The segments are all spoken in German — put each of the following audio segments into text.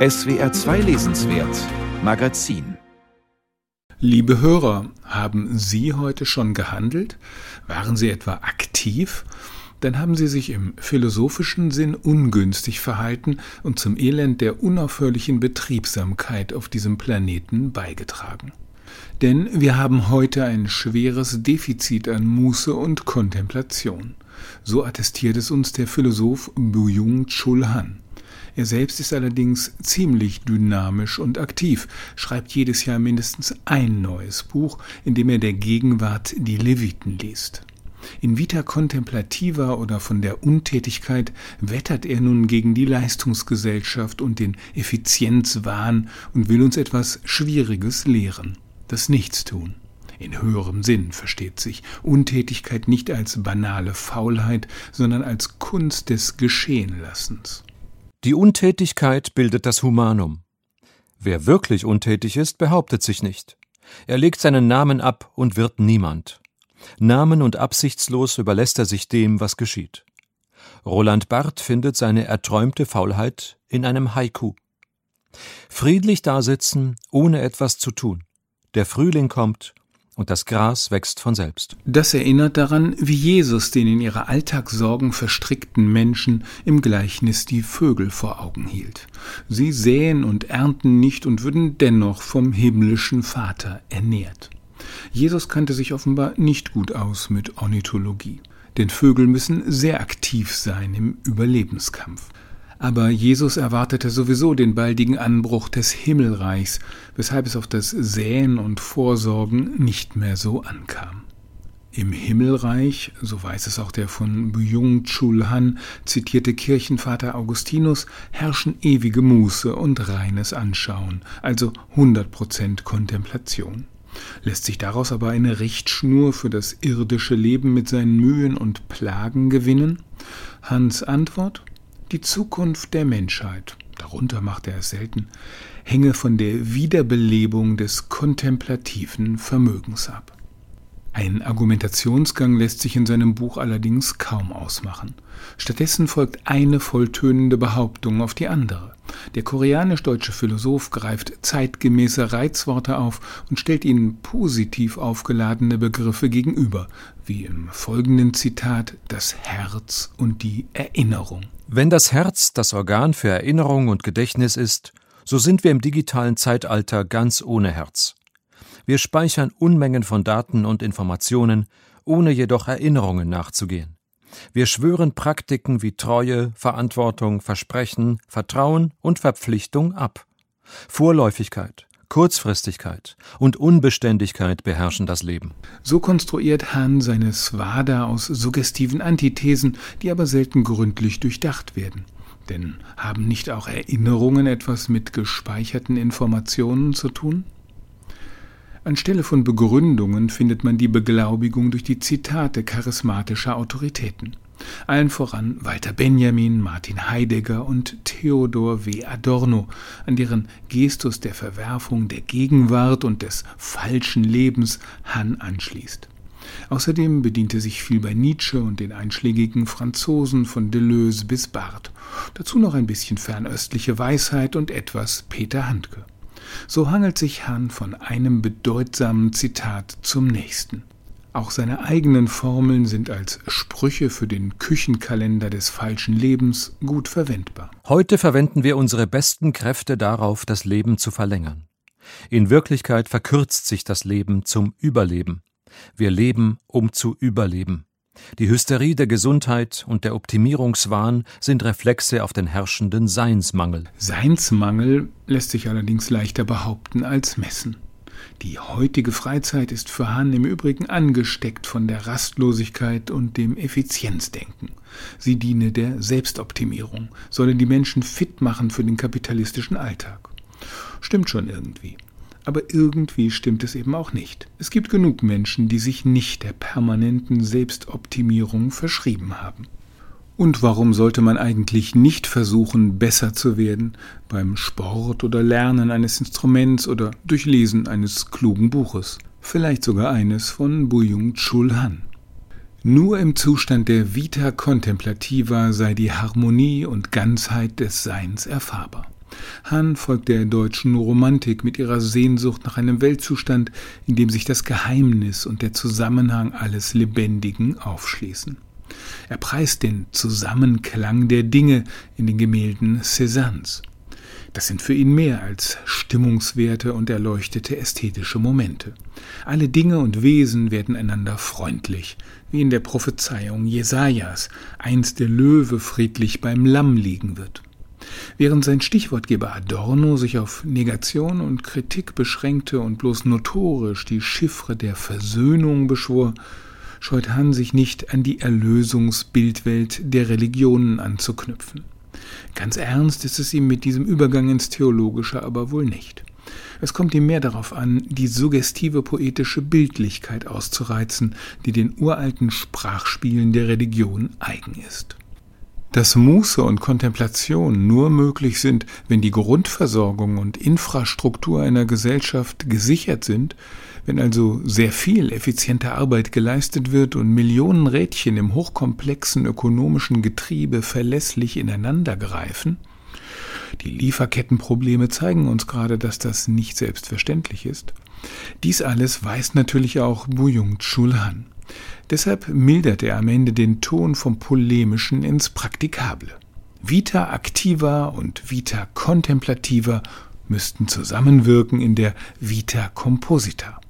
SWR 2 Lesenswert Magazin Liebe Hörer, haben Sie heute schon gehandelt? Waren Sie etwa aktiv? Dann haben Sie sich im philosophischen Sinn ungünstig verhalten und zum Elend der unaufhörlichen Betriebsamkeit auf diesem Planeten beigetragen. Denn wir haben heute ein schweres Defizit an Muße und Kontemplation. So attestiert es uns der Philosoph Byung Chul Han. Er selbst ist allerdings ziemlich dynamisch und aktiv, schreibt jedes Jahr mindestens ein neues Buch, in dem er der Gegenwart die Leviten liest. In Vita Contemplativa oder von der Untätigkeit wettert er nun gegen die Leistungsgesellschaft und den Effizienzwahn und will uns etwas Schwieriges lehren das Nichtstun. In höherem Sinn versteht sich Untätigkeit nicht als banale Faulheit, sondern als Kunst des Geschehenlassens. Die Untätigkeit bildet das Humanum. Wer wirklich untätig ist, behauptet sich nicht. Er legt seinen Namen ab und wird niemand. Namen und absichtslos überlässt er sich dem, was geschieht. Roland Barth findet seine erträumte Faulheit in einem Haiku. Friedlich dasitzen, ohne etwas zu tun der Frühling kommt und das Gras wächst von selbst. Das erinnert daran, wie Jesus den in ihre Alltagssorgen verstrickten Menschen im Gleichnis die Vögel vor Augen hielt. Sie säen und ernten nicht und würden dennoch vom himmlischen Vater ernährt. Jesus kannte sich offenbar nicht gut aus mit Ornithologie. Denn Vögel müssen sehr aktiv sein im Überlebenskampf. Aber Jesus erwartete sowieso den baldigen Anbruch des Himmelreichs, weshalb es auf das Säen und Vorsorgen nicht mehr so ankam. Im Himmelreich, so weiß es auch der von Byung-Chul Han zitierte Kirchenvater Augustinus, herrschen ewige Muße und reines Anschauen, also 100% Kontemplation. Lässt sich daraus aber eine Richtschnur für das irdische Leben mit seinen Mühen und Plagen gewinnen? Hans Antwort? Die Zukunft der Menschheit, darunter macht er es selten, hänge von der Wiederbelebung des kontemplativen Vermögens ab. Ein Argumentationsgang lässt sich in seinem Buch allerdings kaum ausmachen. Stattdessen folgt eine volltönende Behauptung auf die andere. Der koreanisch-deutsche Philosoph greift zeitgemäße Reizworte auf und stellt ihnen positiv aufgeladene Begriffe gegenüber, wie im folgenden Zitat das Herz und die Erinnerung. Wenn das Herz das Organ für Erinnerung und Gedächtnis ist, so sind wir im digitalen Zeitalter ganz ohne Herz. Wir speichern Unmengen von Daten und Informationen, ohne jedoch Erinnerungen nachzugehen. Wir schwören Praktiken wie Treue, Verantwortung, Versprechen, Vertrauen und Verpflichtung ab. Vorläufigkeit, Kurzfristigkeit und Unbeständigkeit beherrschen das Leben. So konstruiert Hahn seine Swada aus suggestiven Antithesen, die aber selten gründlich durchdacht werden. Denn haben nicht auch Erinnerungen etwas mit gespeicherten Informationen zu tun? Anstelle von Begründungen findet man die Beglaubigung durch die Zitate charismatischer Autoritäten. Allen voran Walter Benjamin, Martin Heidegger und Theodor W. Adorno, an deren Gestus der Verwerfung der Gegenwart und des falschen Lebens Hahn anschließt. Außerdem bediente sich viel bei Nietzsche und den einschlägigen Franzosen von Deleuze bis Barth. Dazu noch ein bisschen fernöstliche Weisheit und etwas Peter Handke. So hangelt sich Hahn von einem bedeutsamen Zitat zum nächsten. Auch seine eigenen Formeln sind als Sprüche für den Küchenkalender des falschen Lebens gut verwendbar. Heute verwenden wir unsere besten Kräfte darauf, das Leben zu verlängern. In Wirklichkeit verkürzt sich das Leben zum Überleben. Wir leben, um zu überleben. Die Hysterie der Gesundheit und der Optimierungswahn sind Reflexe auf den herrschenden Seinsmangel. Seinsmangel lässt sich allerdings leichter behaupten als messen. Die heutige Freizeit ist für Hahn im Übrigen angesteckt von der Rastlosigkeit und dem Effizienzdenken. Sie diene der Selbstoptimierung, solle die Menschen fit machen für den kapitalistischen Alltag. Stimmt schon irgendwie. Aber irgendwie stimmt es eben auch nicht. Es gibt genug Menschen, die sich nicht der permanenten Selbstoptimierung verschrieben haben. Und warum sollte man eigentlich nicht versuchen, besser zu werden beim Sport oder Lernen eines Instruments oder durch Lesen eines klugen Buches? Vielleicht sogar eines von Buyung Chul Han. Nur im Zustand der Vita Contemplativa sei die Harmonie und Ganzheit des Seins erfahrbar. Hahn folgt der deutschen Romantik mit ihrer Sehnsucht nach einem Weltzustand, in dem sich das Geheimnis und der Zusammenhang alles Lebendigen aufschließen. Er preist den Zusammenklang der Dinge in den Gemälden Cézannes. Das sind für ihn mehr als stimmungswerte und erleuchtete ästhetische Momente. Alle Dinge und Wesen werden einander freundlich, wie in der Prophezeiung Jesajas, einst der Löwe friedlich beim Lamm liegen wird. Während sein Stichwortgeber Adorno sich auf Negation und Kritik beschränkte und bloß notorisch die Chiffre der Versöhnung beschwor, scheut Hahn sich nicht an die Erlösungsbildwelt der Religionen anzuknüpfen. Ganz ernst ist es ihm mit diesem Übergang ins Theologische aber wohl nicht. Es kommt ihm mehr darauf an, die suggestive poetische Bildlichkeit auszureizen, die den uralten Sprachspielen der Religion eigen ist. Dass Muße und Kontemplation nur möglich sind, wenn die Grundversorgung und Infrastruktur einer Gesellschaft gesichert sind, wenn also sehr viel effiziente Arbeit geleistet wird und Millionen Rädchen im hochkomplexen ökonomischen Getriebe verlässlich ineinander greifen, die Lieferkettenprobleme zeigen uns gerade, dass das nicht selbstverständlich ist. Dies alles weiß natürlich auch Buyung-Chul Han. Deshalb mildert er am Ende den Ton vom Polemischen ins Praktikable. Vita activa und Vita contemplativa müssten zusammenwirken in der Vita composita.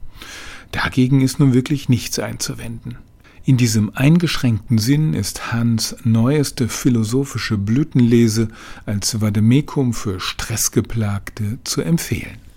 Dagegen ist nun wirklich nichts einzuwenden. In diesem eingeschränkten Sinn ist Hans neueste philosophische Blütenlese als Vademekum für Stressgeplagte zu empfehlen.